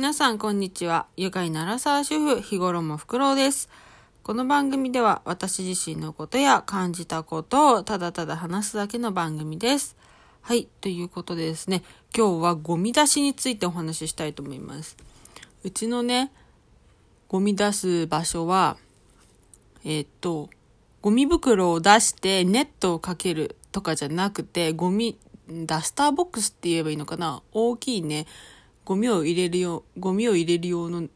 皆さんこんにちは。愉快ならさ主婦、日頃もふくろうです。この番組では私自身のことや感じたことをただただ話すだけの番組です。はい。ということでですね、今日はゴミ出しについてお話ししたいと思います。うちのね、ゴミ出す場所は、えーっと、ゴミ袋を出してネットをかけるとかじゃなくて、ゴミ、ダスターボックスって言えばいいのかな？大きいね、ゴミを入れるよう、ゴミを入れる用の、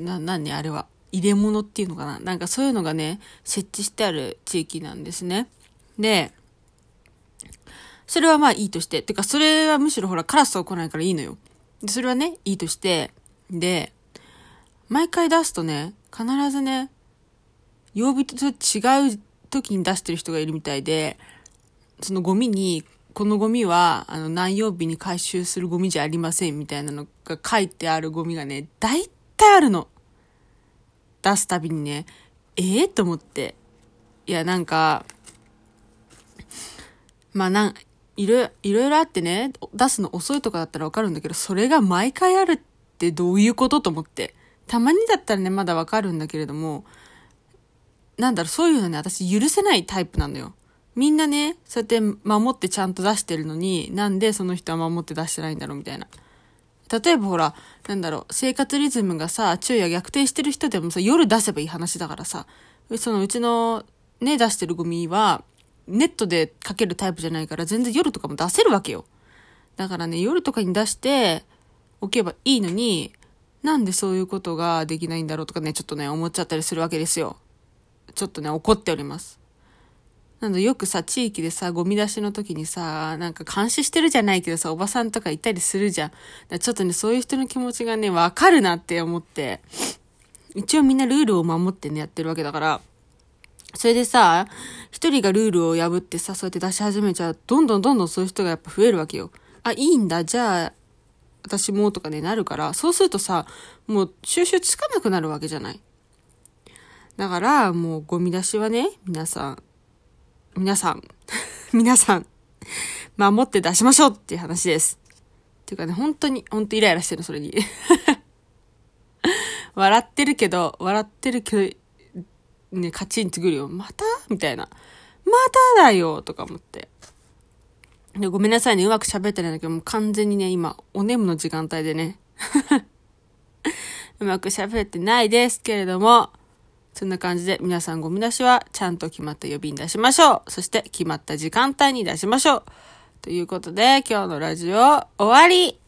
な、なんね、あれは。入れ物っていうのかななんかそういうのがね、設置してある地域なんですね。で、それはまあいいとして。てか、それはむしろほら、カラスは来ないからいいのよ。それはね、いいとして。で、毎回出すとね、必ずね、曜日と違う時に出してる人がいるみたいで、そのゴミに、このゴミは、あの、何曜日に回収するゴミじゃありませんみたいなのが書いてあるゴミがね、大体あるの。出すたびにね、ええと思って。いや、なんか、まあ、なん、いろ、いろいろあってね、出すの遅いとかだったらわかるんだけど、それが毎回あるってどういうことと思って。たまにだったらね、まだわかるんだけれども、なんだろう、そういうのね、私許せないタイプなのよ。みんなね、そうやって守ってちゃんと出してるのに、なんでその人は守って出してないんだろうみたいな。例えばほら、なんだろう、生活リズムがさ、昼夜逆転してる人でもさ、夜出せばいい話だからさ、そのうちのね、出してるゴミは、ネットでかけるタイプじゃないから、全然夜とかも出せるわけよ。だからね、夜とかに出しておけばいいのに、なんでそういうことができないんだろうとかね、ちょっとね、思っちゃったりするわけですよ。ちょっとね、怒っております。なんだ、よくさ、地域でさ、ゴミ出しの時にさ、なんか監視してるじゃないけどさ、おばさんとかいたりするじゃん。ちょっとね、そういう人の気持ちがね、わかるなって思って、一応みんなルールを守ってね、やってるわけだから、それでさ、一人がルールを破ってさ、そうやって出し始めちゃう、どんどんどんどんそういう人がやっぱ増えるわけよ。あ、いいんだ、じゃあ、私もとかね、なるから、そうするとさ、もう収集つかなくなるわけじゃない。だから、もうゴミ出しはね、皆さん、皆さん、皆さん、守って出しましょうっていう話です。っていうかね、本当に、本当イライラしてるの、それに。笑ってるけど、笑ってるけど、ね、カチンってくるよ。また？みたいな。まただよとか思って。でごめんなさいね、うまく喋ってないんだけど、もう完全にね、今、お眠の時間帯でね、うまく喋ってないですけれども、そんな感じで皆さんゴミ出しはちゃんと決まった呼びに出しましょう。そして決まった時間帯に出しましょう。ということで今日のラジオ終わり